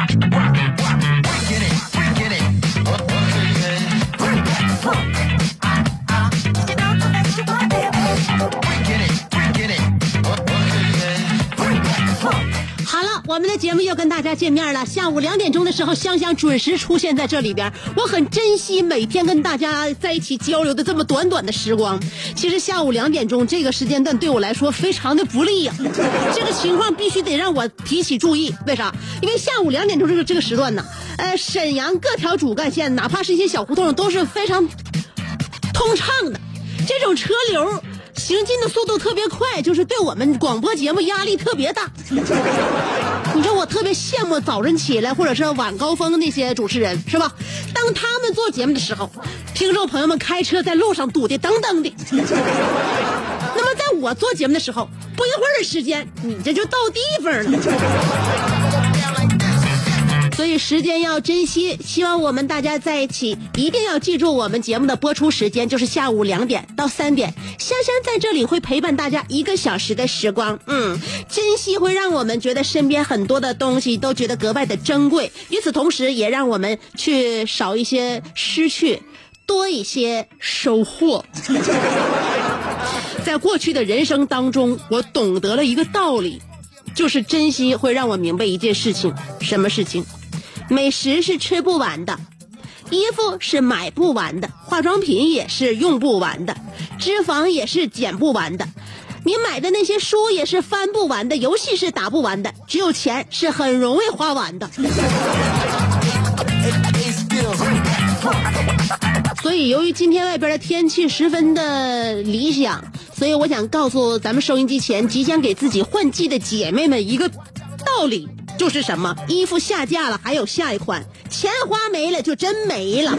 watch the 节目又跟大家见面了。下午两点钟的时候，香香准时出现在这里边。我很珍惜每天跟大家在一起交流的这么短短的时光。其实下午两点钟这个时间段对我来说非常的不利呀、这个情况必须得让我提起注意。为啥？因为下午两点钟这个这个时段呢，呃，沈阳各条主干线，哪怕是一些小胡同，都是非常通畅的。这种车流行进的速度特别快，就是对我们广播节目压力特别大。你说我特别羡慕早晨起来或者是晚高峰那些主持人，是吧？当他们做节目的时候，听众朋友们开车在路上堵的噔噔的。那么在我做节目的时候，不一会儿的时间，你这就到地方了。所以时间要珍惜，希望我们大家在一起，一定要记住我们节目的播出时间就是下午两点到三点。香香在这里会陪伴大家一个小时的时光，嗯，珍惜会让我们觉得身边很多的东西都觉得格外的珍贵，与此同时也让我们去少一些失去，多一些收获。在过去的人生当中，我懂得了一个道理，就是珍惜会让我明白一件事情，什么事情？美食是吃不完的，衣服是买不完的，化妆品也是用不完的，脂肪也是减不完的，你买的那些书也是翻不完的，游戏是打不完的，只有钱是很容易花完的。所以，由于今天外边的天气十分的理想，所以我想告诉咱们收音机前即将给自己换季的姐妹们一个道理，就是什么？衣服下架了，还有下一款；钱花没了，就真没了。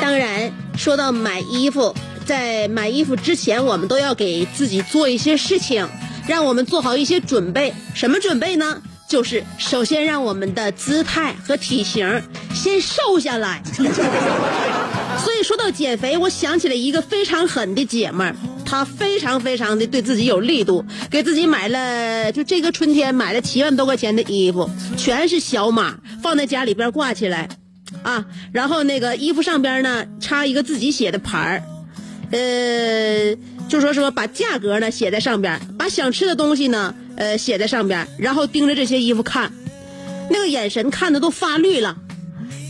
当然，说到买衣服，在买衣服之前，我们都要给自己做一些事情，让我们做好一些准备。什么准备呢？就是首先让我们的姿态和体型先瘦下来。所以说到减肥，我想起了一个非常狠的姐们儿，她非常非常的对自己有力度，给自己买了就这个春天买了七万多块钱的衣服，全是小码，放在家里边挂起来，啊，然后那个衣服上边呢插一个自己写的牌儿，呃，就说说把价格呢写在上边，把想吃的东西呢呃写在上边，然后盯着这些衣服看，那个眼神看的都发绿了，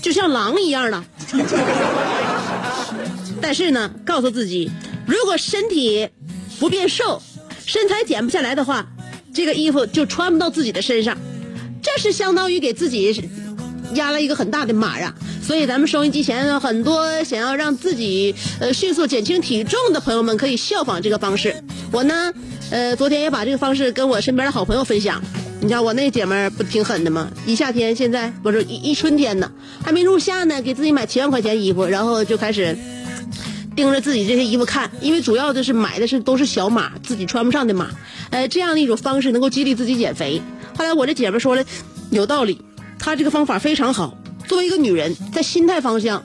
就像狼一样了。但是呢，告诉自己，如果身体不变瘦，身材减不下来的话，这个衣服就穿不到自己的身上，这是相当于给自己压了一个很大的码啊。所以咱们收音机前很多想要让自己呃迅速减轻体重的朋友们，可以效仿这个方式。我呢，呃，昨天也把这个方式跟我身边的好朋友分享。你知道我那姐们儿不挺狠的吗？一夏天现在不是一一春天呢，还没入夏呢，给自己买七万块钱衣服，然后就开始盯着自己这些衣服看，因为主要的是买的是都是小码，自己穿不上的码，呃，这样的一种方式能够激励自己减肥。后来我这姐们说了，有道理，她这个方法非常好。作为一个女人，在心态方向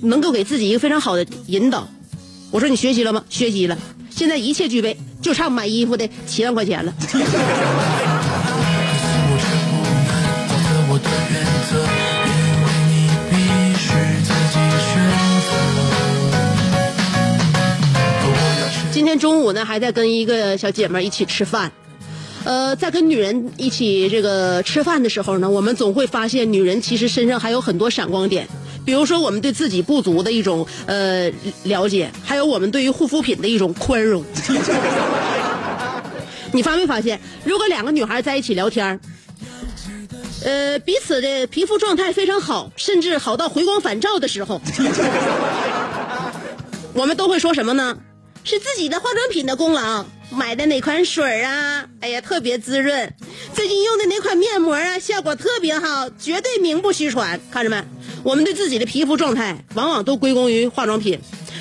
能够给自己一个非常好的引导。我说你学习了吗？学习了。现在一切具备，就差买衣服的七万块钱了。今天中午呢，还在跟一个小姐妹一起吃饭。呃，在跟女人一起这个吃饭的时候呢，我们总会发现女人其实身上还有很多闪光点。比如说，我们对自己不足的一种呃了解，还有我们对于护肤品的一种宽容。你发没发现，如果两个女孩在一起聊天呃，彼此的皮肤状态非常好，甚至好到回光返照的时候，我们都会说什么呢？是自己的化妆品的功劳，买的哪款水啊？哎呀，特别滋润。最近用的哪款面膜啊？效果特别好，绝对名不虚传。看着没？我们对自己的皮肤状态，往往都归功于化妆品。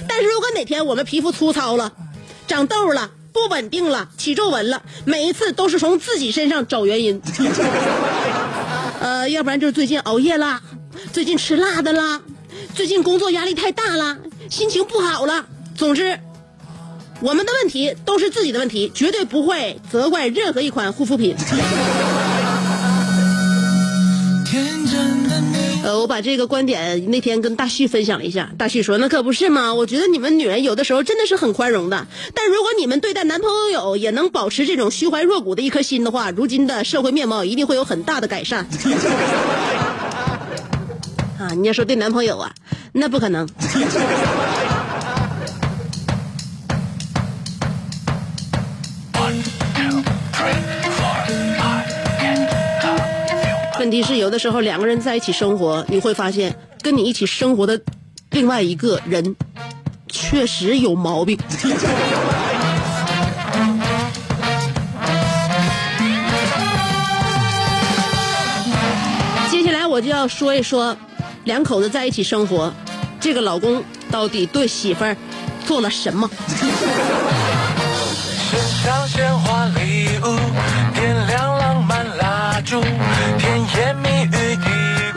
但是如果哪天我们皮肤粗糙了，长痘了，不稳定了，起皱纹了，每一次都是从自己身上找原因。呃，要不然就是最近熬夜啦，最近吃辣的啦，最近工作压力太大了，心情不好了。总之，我们的问题都是自己的问题，绝对不会责怪任何一款护肤品。呃，我把这个观点那天跟大旭分享了一下，大旭说：“那可不是嘛，我觉得你们女人有的时候真的是很宽容的，但如果你们对待男朋友也能保持这种虚怀若谷的一颗心的话，如今的社会面貌一定会有很大的改善。”啊，你要说对男朋友啊，那不可能。问题是，有的时候两个人在一起生活，你会发现跟你一起生活的另外一个人确实有毛病。接下来我就要说一说，两口子在一起生活，这个老公到底对媳妇儿做了什么？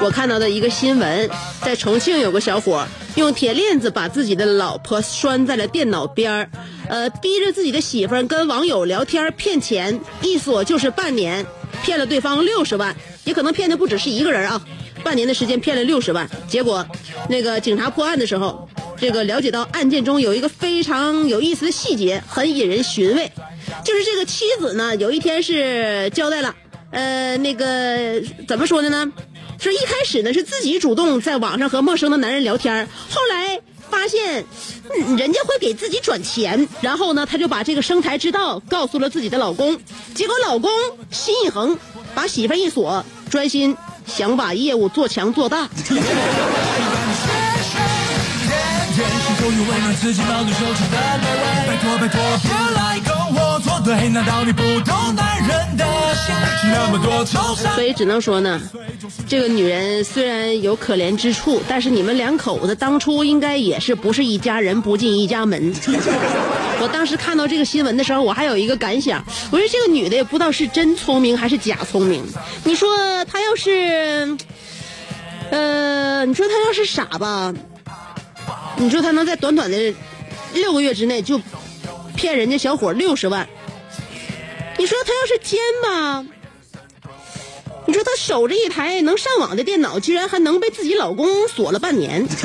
我看到的一个新闻，在重庆有个小伙用铁链子把自己的老婆拴在了电脑边儿，呃，逼着自己的媳妇儿跟网友聊天骗钱，一锁就是半年，骗了对方六十万，也可能骗的不只是一个人啊，半年的时间骗了六十万，结果那个警察破案的时候，这个了解到案件中有一个非常有意思的细节，很引人寻味，就是这个妻子呢，有一天是交代了，呃，那个怎么说的呢？说一开始呢是自己主动在网上和陌生的男人聊天，后来发现人家会给自己转钱，然后呢，她就把这个生财之道告诉了自己的老公，结果老公心一横，把媳妇一锁，专心想把业务做强做大。所以只能说呢，这个女人虽然有可怜之处，但是你们两口子当初应该也是不是一家人不进一家门。我当时看到这个新闻的时候，我还有一个感想，我说这个女的也不知道是真聪明还是假聪明。你说她要是，呃，你说她要是傻吧？你说她能在短短的六个月之内就骗人家小伙六十万？你说他要是奸吧？你说他守着一台能上网的电脑，居然还能被自己老公锁了半年。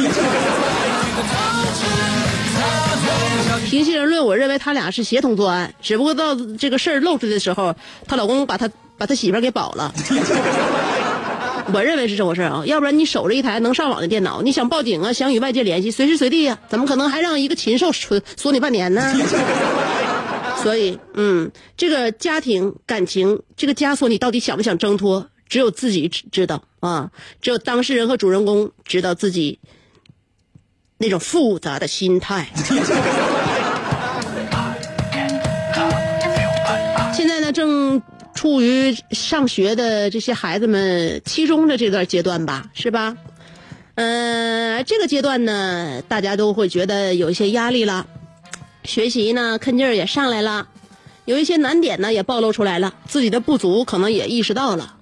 平心而论，我认为他俩是协同作案，只不过到这个事儿露出的时候，她老公把他把他媳妇儿给保了。我认为是这回事啊，要不然你守着一台能上网的电脑，你想报警啊，想与外界联系，随时随地呀，怎么可能还让一个禽兽锁锁你半年呢？所以，嗯，这个家庭感情，这个枷锁你到底想不想挣脱？只有自己知知道啊，只有当事人和主人公知道自己那种复杂的心态。处于上学的这些孩子们期中的这段阶段吧，是吧？嗯，这个阶段呢，大家都会觉得有一些压力了，学习呢，坑劲儿也上来了，有一些难点呢也暴露出来了，自己的不足可能也意识到了。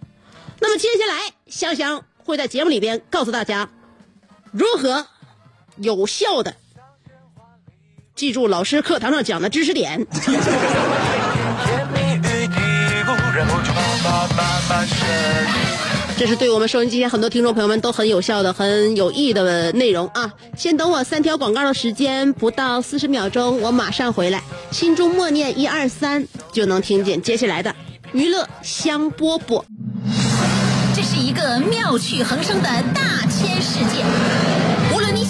那么接下来，香香会在节目里边告诉大家，如何有效的记住老师课堂上讲的知识点。这是对我们收音机前很多听众朋友们都很有效的、很有益的内容啊！先等我三条广告的时间，不到四十秒钟，我马上回来。心中默念一二三，就能听见接下来的娱乐香饽饽。这是一个妙趣横生的大千世界。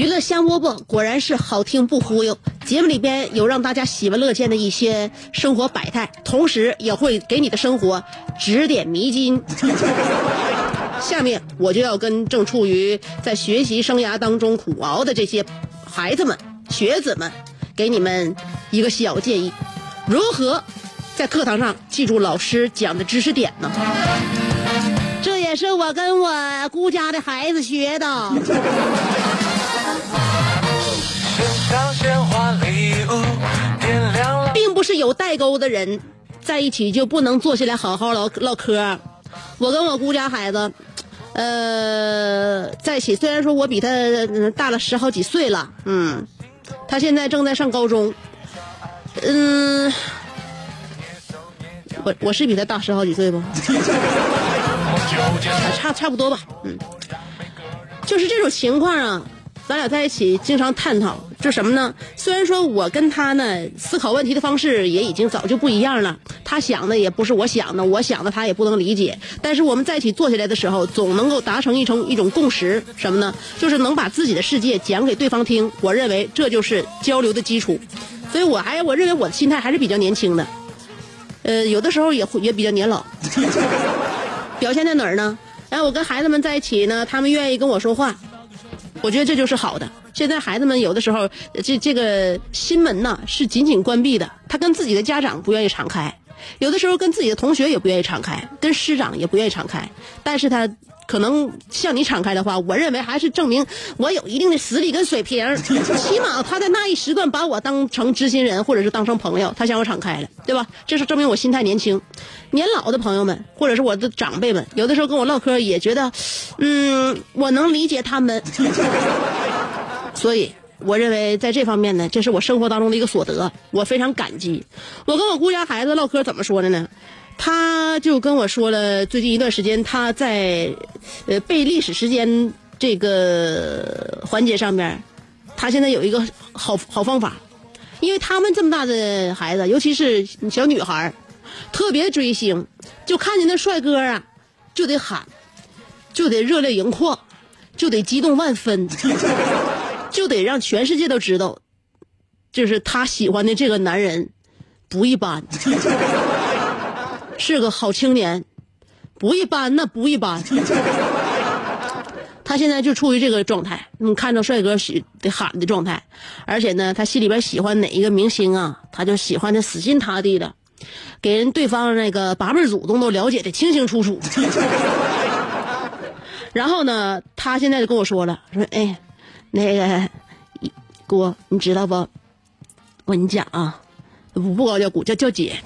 娱乐香饽饽果然是好听不忽悠。节目里边有让大家喜闻乐见的一些生活百态，同时也会给你的生活指点迷津。下面我就要跟正处于在学习生涯当中苦熬的这些孩子们、学子们，给你们一个小建议：如何在课堂上记住老师讲的知识点呢？这也是我跟我姑家的孩子学的。并不是有代沟的人在一起就不能坐下来好好唠唠嗑。我跟我姑家孩子，呃，在一起，虽然说我比他大了十好几岁了，嗯，他现在正在上高中，嗯，我我是比他大十好几岁不？差差不多吧，嗯，就是这种情况啊。咱俩在一起经常探讨，就什么呢？虽然说我跟他呢思考问题的方式也已经早就不一样了，他想的也不是我想的，我想的他也不能理解。但是我们在一起坐下来的时候，总能够达成一种一种共识，什么呢？就是能把自己的世界讲给对方听。我认为这就是交流的基础。所以我还我认为我的心态还是比较年轻的，呃，有的时候也会也比较年老。表现在哪儿呢？哎，我跟孩子们在一起呢，他们愿意跟我说话。我觉得这就是好的。现在孩子们有的时候，这这个心门呢是紧紧关闭的，他跟自己的家长不愿意敞开，有的时候跟自己的同学也不愿意敞开，跟师长也不愿意敞开。但是他可能向你敞开的话，我认为还是证明我有一定的实力跟水平。起码他在那一时段把我当成知心人，或者是当成朋友，他向我敞开了，对吧？这是证明我心态年轻。年老的朋友们，或者是我的长辈们，有的时候跟我唠嗑也觉得，嗯，我能理解他们。所以，我认为在这方面呢，这是我生活当中的一个所得，我非常感激。我跟我姑家孩子唠嗑怎么说的呢？他就跟我说了，最近一段时间他在呃背历史时间这个环节上面，他现在有一个好好方法，因为他们这么大的孩子，尤其是小女孩特别追星，就看见那帅哥啊，就得喊，就得热泪盈眶，就得激动万分，就得让全世界都知道，就是他喜欢的这个男人不一般，是个好青年，不一般，那不一般。他现在就处于这个状态，你，看着帅哥喜得喊的状态，而且呢，他心里边喜欢哪一个明星啊，他就喜欢的死心塌地的。给人对方那个八辈祖宗都了解的清清楚楚，然后呢，他现在就跟我说了，说哎，那个哥，你知道不？我跟你讲啊，不不管叫姑，叫叫姐。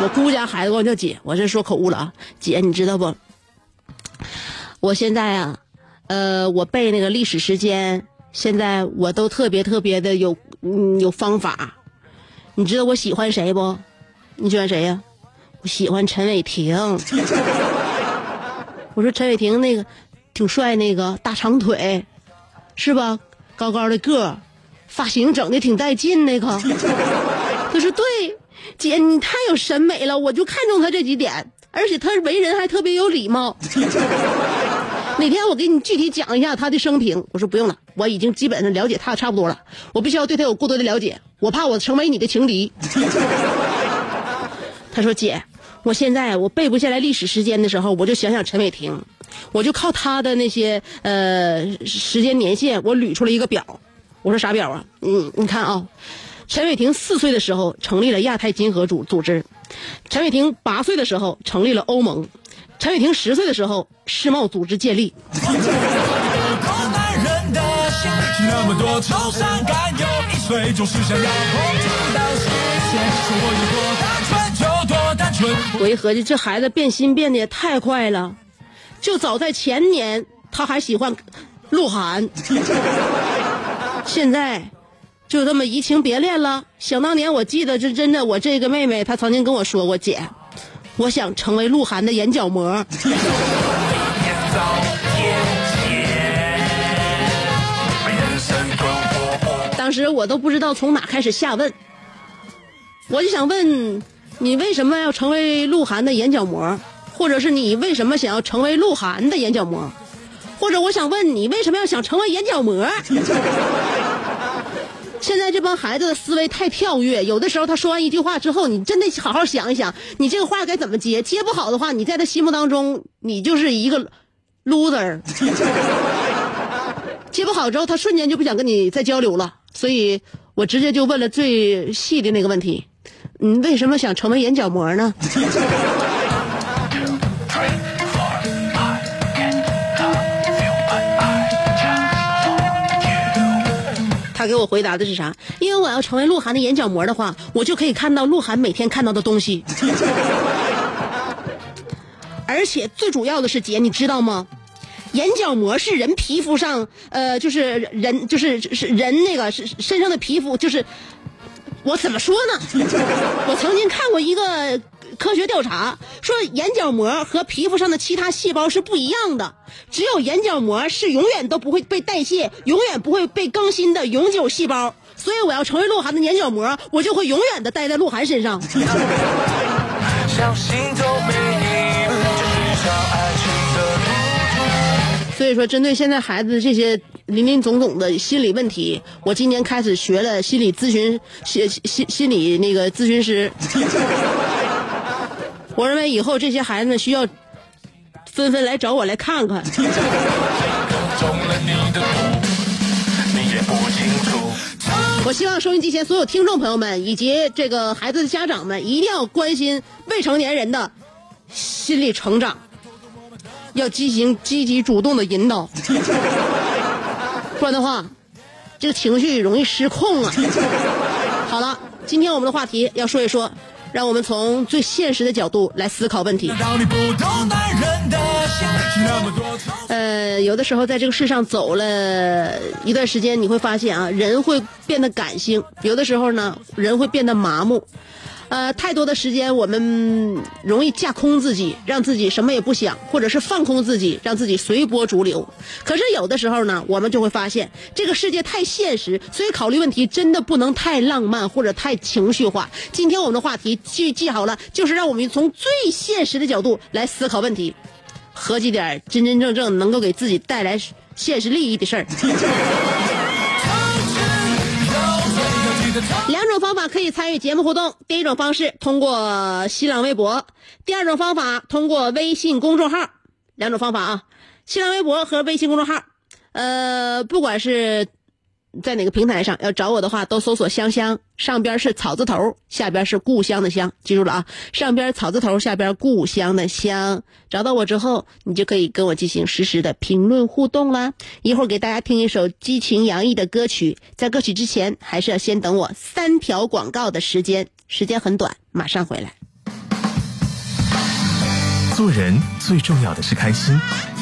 我姑家孩子管我叫姐，我这说口误了啊。姐，你知道不？我现在啊，呃，我背那个历史时间，现在我都特别特别的有嗯有方法。你知道我喜欢谁不？你喜欢谁呀？我喜欢陈伟霆。我说陈伟霆那个挺帅，那个大长腿，是吧？高高的个，发型整的挺带劲，那个。他说对，姐你太有审美了，我就看中他这几点，而且他为人还特别有礼貌。哪天我给你具体讲一下他的生平？我说不用了，我已经基本上了解他差不多了，我必须要对他有过多的了解，我怕我成为你的情敌。他说：“姐，我现在我背不下来历史时间的时候，我就想想陈伟霆，我就靠他的那些呃时间年限，我捋出了一个表。我说啥表啊？嗯，你看啊，陈伟霆四岁的时候成立了亚太经合组组织，陈伟霆八岁的时候成立了欧盟，陈伟霆十岁的时候世贸组织建立。我有多单纯就多单纯。我一合计，这孩子变心变得也太快了，就早在前年他还喜欢鹿晗，现在就这么移情别恋了。想当年，我记得这真的，我这个妹妹她曾经跟我说过，姐，我想成为鹿晗的眼角膜。当时我都不知道从哪开始下问，我就想问你为什么要成为鹿晗的眼角膜，或者是你为什么想要成为鹿晗的眼角膜，或者我想问你为什么要想成为眼角膜？现在这帮孩子的思维太跳跃，有的时候他说完一句话之后，你真得好好想一想，你这个话该怎么接？接不好的话，你在他心目当中，你就是一个 loser。接不好之后，他瞬间就不想跟你再交流了，所以我直接就问了最细的那个问题：你为什么想成为眼角膜呢？他给我回答的是啥？因为我要成为鹿晗的眼角膜的话，我就可以看到鹿晗每天看到的东西。而且最主要的是，姐，你知道吗？眼角膜是人皮肤上，呃，就是人就是是人那个是身上的皮肤，就是我怎么说呢？我曾经看过一个科学调查，说眼角膜和皮肤上的其他细胞是不一样的，只有眼角膜是永远都不会被代谢、永远不会被更新的永久细胞。所以我要成为鹿晗的眼角膜，我就会永远的待在鹿晗身上。所以说，针对现在孩子这些林林总总的心理问题，我今年开始学了心理咨询，心心心理那个咨询师。我认为以后这些孩子们需要纷纷来找我来看看。我希望收音机前所有听众朋友们以及这个孩子的家长们，一定要关心未成年人的心理成长，要进行积极主动的引导，不然的话，这个情绪容易失控啊。好了，今天我们的话题要说一说，让我们从最现实的角度来思考问题。呃，有的时候在这个世上走了一段时间，你会发现啊，人会变得感性；有的时候呢，人会变得麻木。呃，太多的时间我们容易架空自己，让自己什么也不想，或者是放空自己，让自己随波逐流。可是有的时候呢，我们就会发现这个世界太现实，所以考虑问题真的不能太浪漫或者太情绪化。今天我们的话题记记好了，就是让我们从最现实的角度来思考问题。合计点真真正正能够给自己带来现实利益的事儿。两种方法可以参与节目互动，第一种方式通过新浪微博，第二种方法通过微信公众号。两种方法啊，新浪微博和微信公众号。呃，不管是在哪个平台上要找我的话，都搜索“香香”，上边是草字头，下边是故乡的乡，记住了啊，上边草字头，下边故乡的乡。找到我之后，你就可以跟我进行实时的评论互动啦。一会儿给大家听一首激情洋溢的歌曲，在歌曲之前，还是要先等我三条广告的时间，时间很短，马上回来。做人最重要的是开心，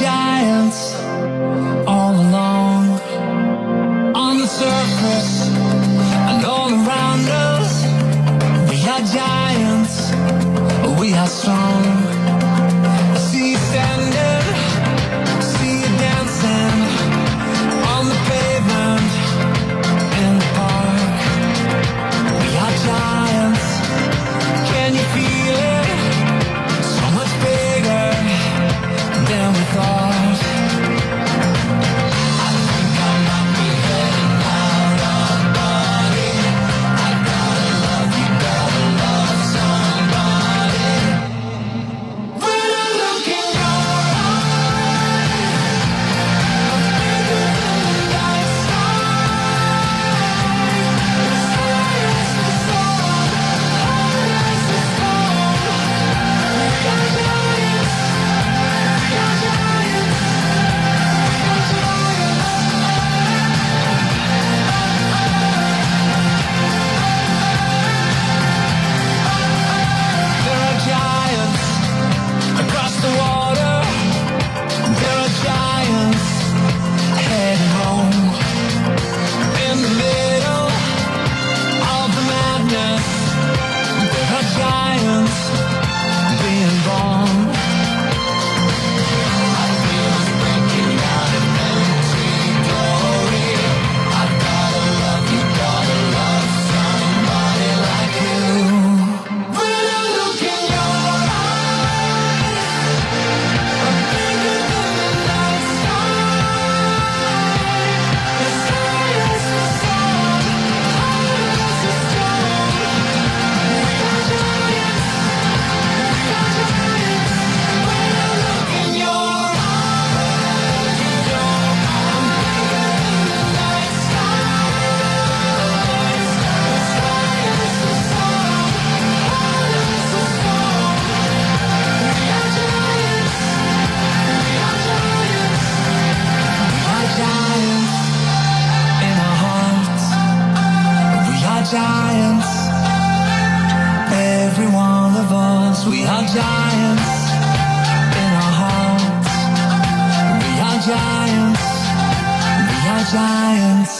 shine. are giants in our hearts. We are giants. We are giants.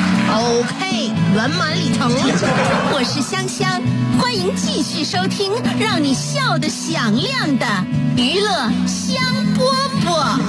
OK，圆满礼成。我是香香，欢迎继续收听让你笑得响亮的娱乐香饽饽。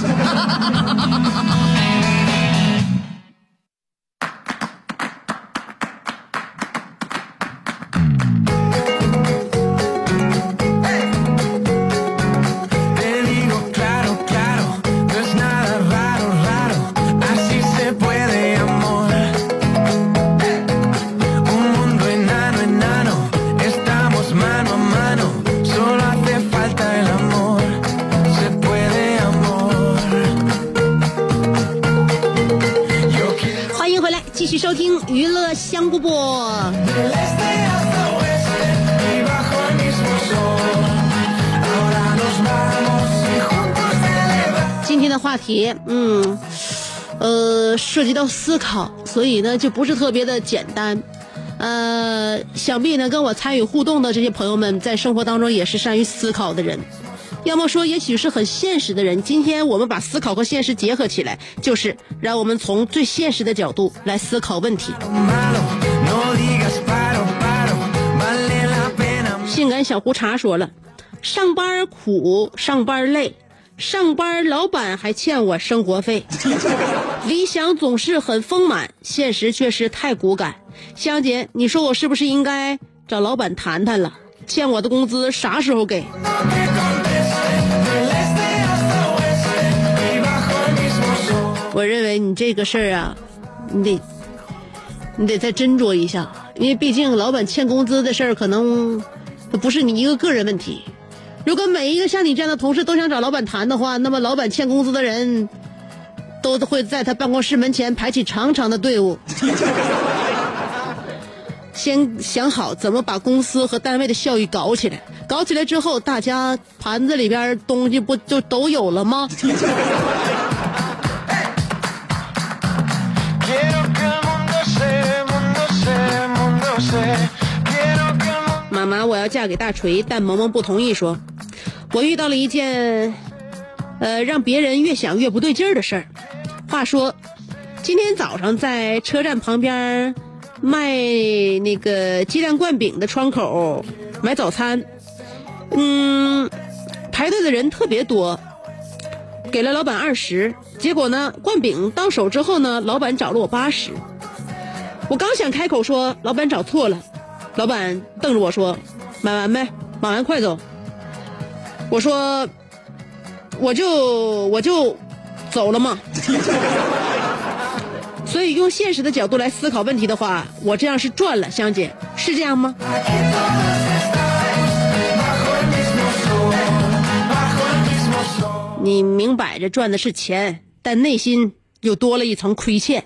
娱乐香饽饽。今天的话题，嗯，呃，涉及到思考，所以呢，就不是特别的简单。呃，想必呢，跟我参与互动的这些朋友们，在生活当中也是善于思考的人。要么说，也许是很现实的人。今天我们把思考和现实结合起来，就是让我们从最现实的角度来思考问题。性感小胡茬说了：“上班苦，上班累，上班老板还欠我生活费。理想总是很丰满，现实却是太骨感。香姐，你说我是不是应该找老板谈谈了？欠我的工资啥时候给？”我认为你这个事儿啊，你得，你得再斟酌一下，因为毕竟老板欠工资的事儿可能它不是你一个个人问题。如果每一个像你这样的同事都想找老板谈的话，那么老板欠工资的人都会在他办公室门前排起长长的队伍。先想好怎么把公司和单位的效益搞起来，搞起来之后，大家盘子里边东西不就都有了吗？妈妈，我要嫁给大锤，但萌萌不同意，说，我遇到了一件，呃，让别人越想越不对劲儿的事儿。话说，今天早上在车站旁边卖那个鸡蛋灌饼的窗口买早餐，嗯，排队的人特别多，给了老板二十，结果呢，灌饼到手之后呢，老板找了我八十。我刚想开口说老板找错了，老板瞪着我说：“买完没？买完快走。”我说：“我就我就走了嘛。”所以用现实的角度来思考问题的话，我这样是赚了，香姐是这样吗？你明摆着赚的是钱，但内心又多了一层亏欠。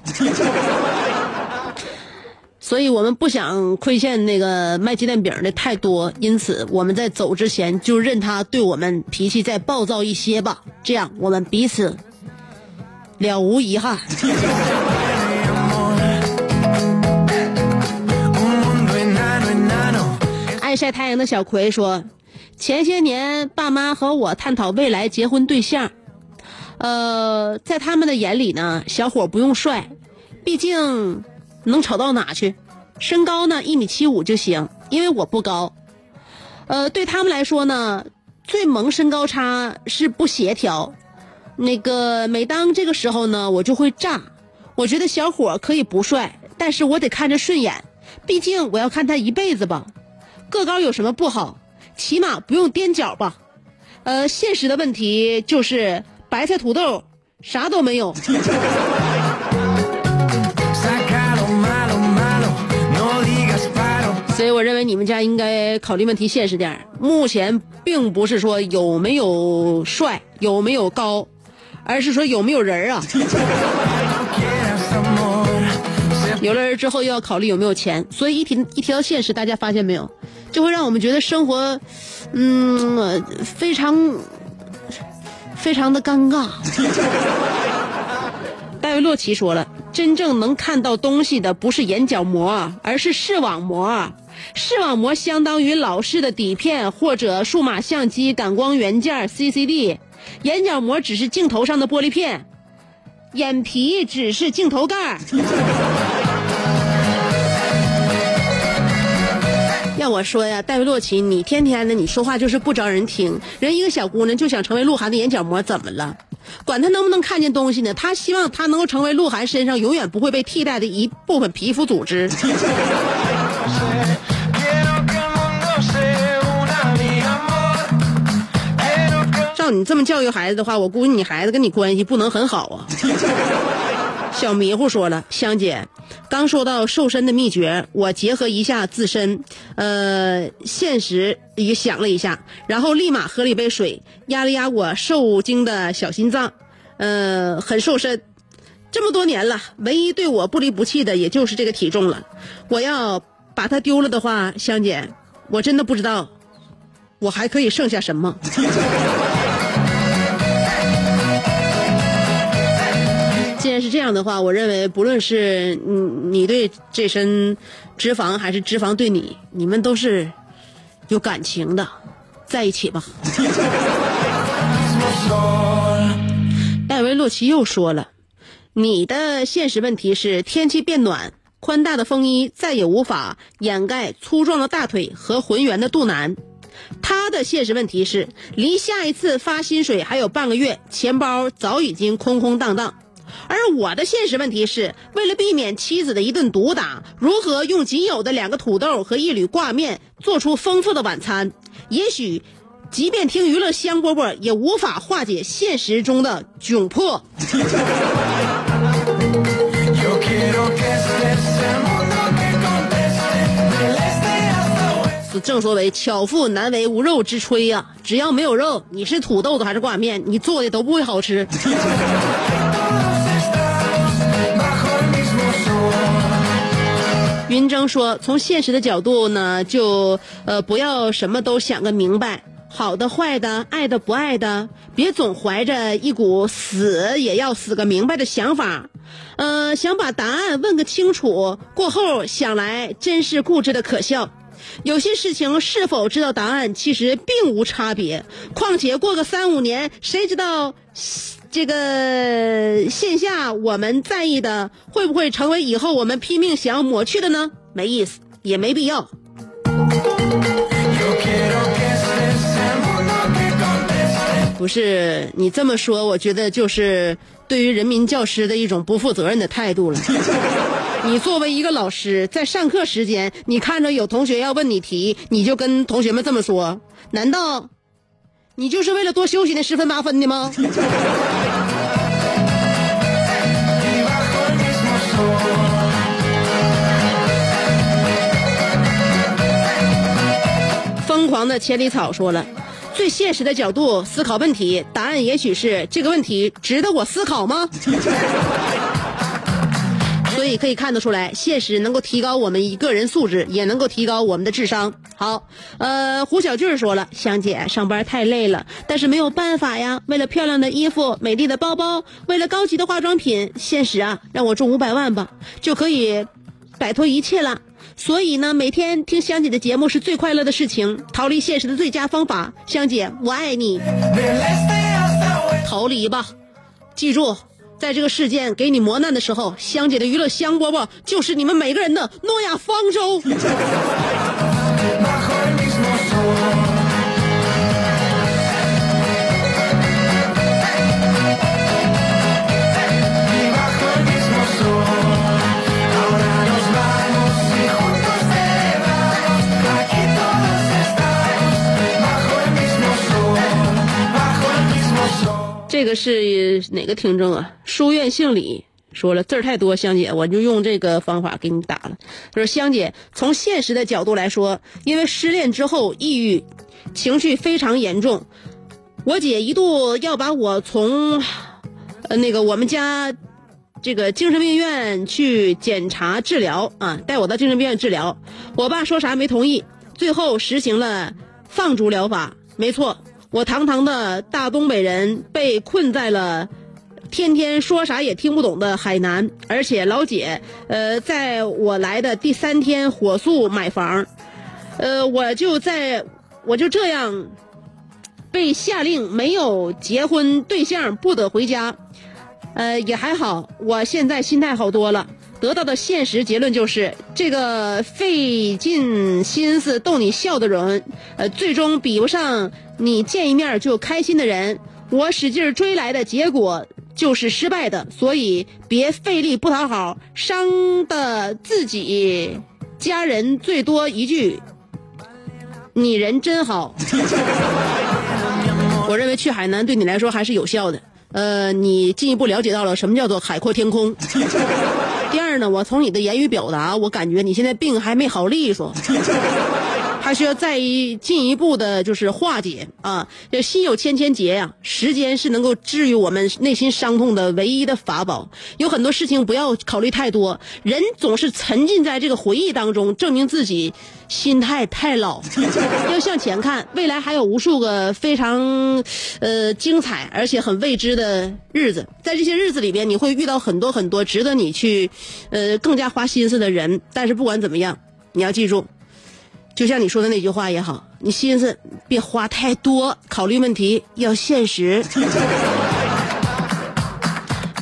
所以我们不想亏欠那个卖鸡蛋饼的太多，因此我们在走之前就任他对我们脾气再暴躁一些吧，这样我们彼此了无遗憾。爱晒太阳的小葵说：“前些年爸妈和我探讨未来结婚对象，呃，在他们的眼里呢，小伙不用帅，毕竟。”能丑到哪去？身高呢？一米七五就行，因为我不高。呃，对他们来说呢，最萌身高差是不协调。那个，每当这个时候呢，我就会炸。我觉得小伙可以不帅，但是我得看着顺眼，毕竟我要看他一辈子吧。个高有什么不好？起码不用踮脚吧。呃，现实的问题就是白菜土豆啥都没有。所以我认为你们家应该考虑问题现实点目前并不是说有没有帅有没有高，而是说有没有人啊。有了人之后又要考虑有没有钱，所以一提一提到现实，大家发现没有，就会让我们觉得生活，嗯，非常非常的尴尬。戴维洛奇说了，真正能看到东西的不是眼角膜，而是视网膜。视网膜相当于老式的底片或者数码相机感光元件 CCD，眼角膜只是镜头上的玻璃片，眼皮只是镜头盖。我说呀，戴维洛奇，你天天的你说话就是不招人听。人一个小姑娘就想成为鹿晗的眼角膜，怎么了？管他能不能看见东西呢？他希望他能够成为鹿晗身上永远不会被替代的一部分皮肤组织。照你这么教育孩子的话，我估计你孩子跟你关系不能很好啊。小迷糊说了，香姐，刚说到瘦身的秘诀，我结合一下自身，呃，现实也想了一下，然后立马喝了一杯水，压了压我受惊的小心脏，呃，很瘦身。这么多年了，唯一对我不离不弃的也就是这个体重了。我要把它丢了的话，香姐，我真的不知道我还可以剩下什么。既然是这样的话，我认为不论是你你对这身脂肪，还是脂肪对你，你们都是有感情的，在一起吧。戴维洛奇又说了，你的现实问题是天气变暖，宽大的风衣再也无法掩盖粗壮的大腿和浑圆的肚腩。他的现实问题是，离下一次发薪水还有半个月，钱包早已经空空荡荡。而我的现实问题是，为了避免妻子的一顿毒打，如何用仅有的两个土豆和一缕挂面做出丰富的晚餐？也许，即便听娱乐香饽饽，也无法化解现实中的窘迫。正所谓巧妇难为无肉之炊呀、只要没有肉，你是土豆子还是挂面，你做的都不会好吃。云峥说：“从现实的角度呢，就呃不要什么都想个明白，好的坏的，爱的不爱的，别总怀着一股死也要死个明白的想法，呃，想把答案问个清楚，过后想来真是固执的可笑。有些事情是否知道答案，其实并无差别。况且过个三五年，谁知道这个线下我们在意的会不会成为以后我们拼命想要抹去的呢？没意思，也没必要。不是你这么说，我觉得就是对于人民教师的一种不负责任的态度了。你作为一个老师，在上课时间，你看着有同学要问你题，你就跟同学们这么说，难道你就是为了多休息那十分八分的吗？疯狂的千里草说了，最现实的角度思考问题，答案也许是这个问题值得我思考吗？所以可以看得出来，现实能够提高我们一个人素质，也能够提高我们的智商。好，呃，胡小俊说了，香姐上班太累了，但是没有办法呀，为了漂亮的衣服、美丽的包包，为了高级的化妆品，现实啊，让我中五百万吧，就可以摆脱一切了。所以呢，每天听香姐的节目是最快乐的事情，逃离现实的最佳方法。香姐，我爱你，逃离吧。记住，在这个事件给你磨难的时候，香姐的娱乐香饽饽就是你们每个人的诺亚方舟。这个是哪个听众啊？书院姓李说了字儿太多，香姐，我就用这个方法给你打了。他说：“香姐，从现实的角度来说，因为失恋之后抑郁，情绪非常严重，我姐一度要把我从呃那个我们家这个精神病院去检查治疗啊，带我到精神病院治疗。我爸说啥没同意，最后实行了放逐疗法。没错，我堂堂的大东北人被困在了天天说啥也听不懂的海南，而且老姐，呃，在我来的第三天火速买房，呃，我就在我就这样被下令没有结婚对象不得回家。呃，也还好，我现在心态好多了。得到的现实结论就是，这个费尽心思逗你笑的人，呃，最终比不上你见一面就开心的人。我使劲追来的结果就是失败的，所以别费力不讨好，伤的自己家人最多一句：“你人真好。” 我认为去海南对你来说还是有效的。呃，你进一步了解到了什么叫做海阔天空。第二呢，我从你的言语表达，我感觉你现在病还没好利索，还需要再一进一步的，就是化解啊。这心有千千结呀、时间是能够治愈我们内心伤痛的唯一的法宝。有很多事情不要考虑太多，人总是沉浸在这个回忆当中，证明自己心态太老。要向前看，未来还有无数个非常呃精彩而且很未知的日子。在这些日子里边，你会遇到很多很多值得你去呃更加花心思的人。但是不管怎么样，你要记住。就像你说的那句话也好，你心思别花太多，考虑问题要现实。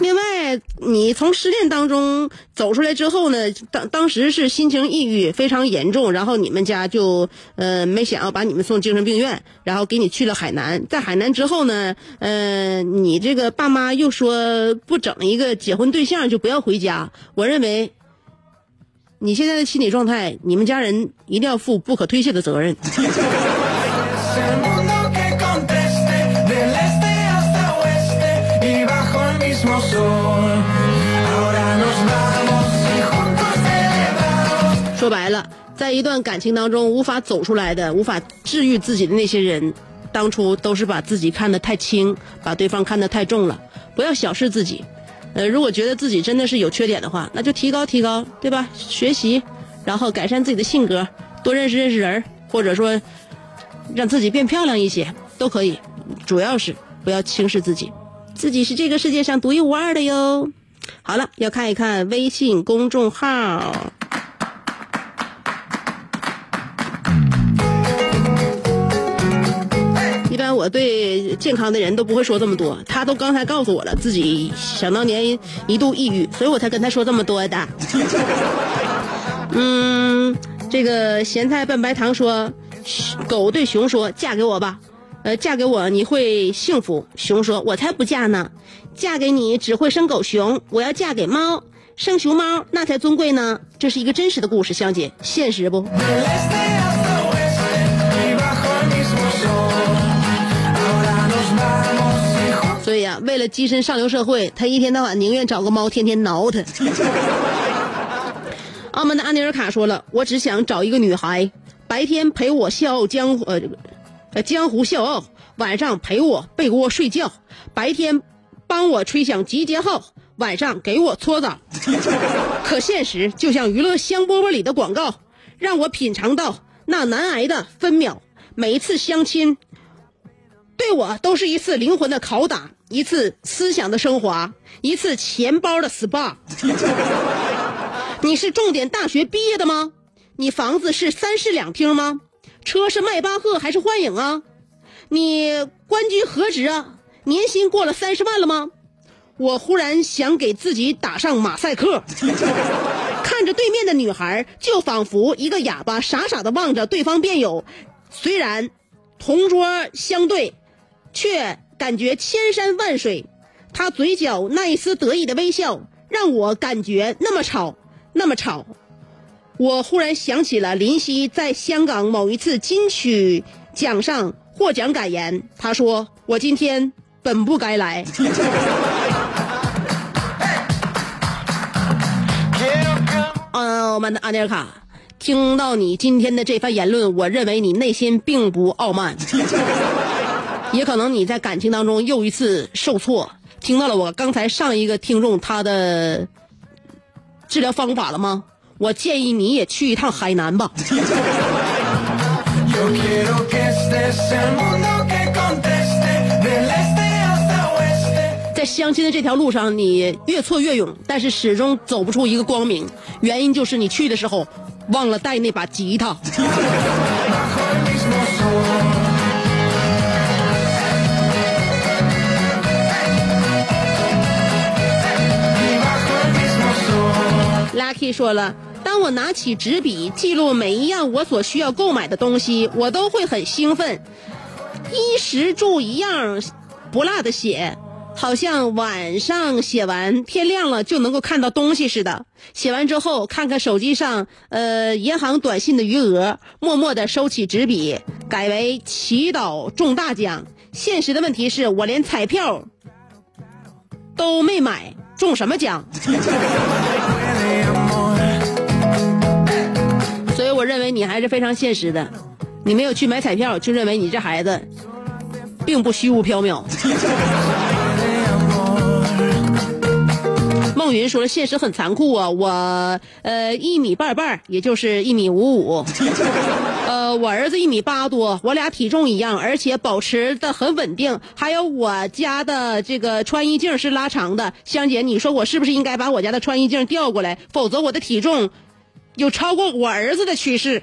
另外，你从失恋当中走出来之后呢，当当时是心情抑郁非常严重，然后你们家就呃没想要把你们送精神病院，然后给你去了海南。在海南之后呢，呃，你这个爸妈又说不整一个结婚对象就不要回家。我认为。你现在的心理状态你们家人一定要负不可推卸的责任。说白了在一段感情当中无法走出来的无法治愈自己的那些人当初都是把自己看得太轻把对方看得太重了。不要小视自己呃，如果觉得自己真的是有缺点的话，那就提高提高，对吧？学习，然后改善自己的性格，多认识认识人，或者说让自己变漂亮一些，都可以。主要是不要轻视自己，自己是这个世界上独一无二的哟。好了，要看一看微信公众号。我对健康的人都不会说这么多，他都刚才告诉我了，自己想当年一度抑郁，所以我才跟他说这么多的。嗯，这个咸菜拌白糖说，狗对熊说：“嫁给我吧，呃，嫁给我你会幸福。”熊说：“我才不嫁呢，嫁给你只会生狗熊，我要嫁给猫，生熊猫那才尊贵呢。”这是一个真实的故事，香姐，现实不？为了跻身上流社会，他一天到晚宁愿找个猫天天挠他。澳门的安尼尔卡说了：“我只想找一个女孩，白天陪我笑傲江湖，呃江湖笑傲，晚上陪我被窝睡觉，白天帮我吹响集结号，晚上给我搓澡。可现实就像娱乐香饽饽里的广告，让我品尝到那难挨的分秒。每一次相亲，对我都是一次灵魂的拷打，一次思想的升华，一次钱包的 SPA。你是重点大学毕业的吗？你房子是三室两厅吗？车是迈巴赫还是幻影啊？你官居何职啊？年薪过了三十万了吗？我忽然想给自己打上马赛克，看着对面的女孩，就仿佛一个哑巴傻傻的望着对方辩友，虽然同桌相对，却感觉千山万水。他嘴角那一丝得意的微笑，让我感觉那么吵，那么吵。我忽然想起了林夕在香港某一次金曲奖上获奖感言，他说：“我今天本不该来。” quiero que 傲慢的阿尼尔卡，听到你今天的这番言论，我认为你内心并不傲慢，也可能你在感情当中又一次受挫。听到了我刚才上一个听众他的治疗方法了吗？我建议你也去一趟海南吧。在相亲的这条路上，你越挫越勇，但是始终走不出一个光明。原因就是你去的时候忘了带那把吉他。K 说了，当我拿起纸笔记录每一样我所需要购买的东西，我都会很兴奋，衣食住一样不落的写，好像晚上写完天亮了就能够看到东西似的。写完之后，看看手机上呃银行短信的余额，默默的收起纸笔，改为祈祷中大奖。现实的问题是我连彩票都没买，中什么奖？认为你还是非常现实的，你没有去买彩票，就认为你这孩子并不虚无缥缈。孟云说，现实很残酷啊！我呃一米半半，也就是一米五五，呃我儿子一米八多，我俩体重一样，而且保持的很稳定。还有我家的这个穿衣镜是拉长的，香姐，你说我是不是应该把我家的穿衣镜调过来？否则我的体重有超过我儿子的趋势。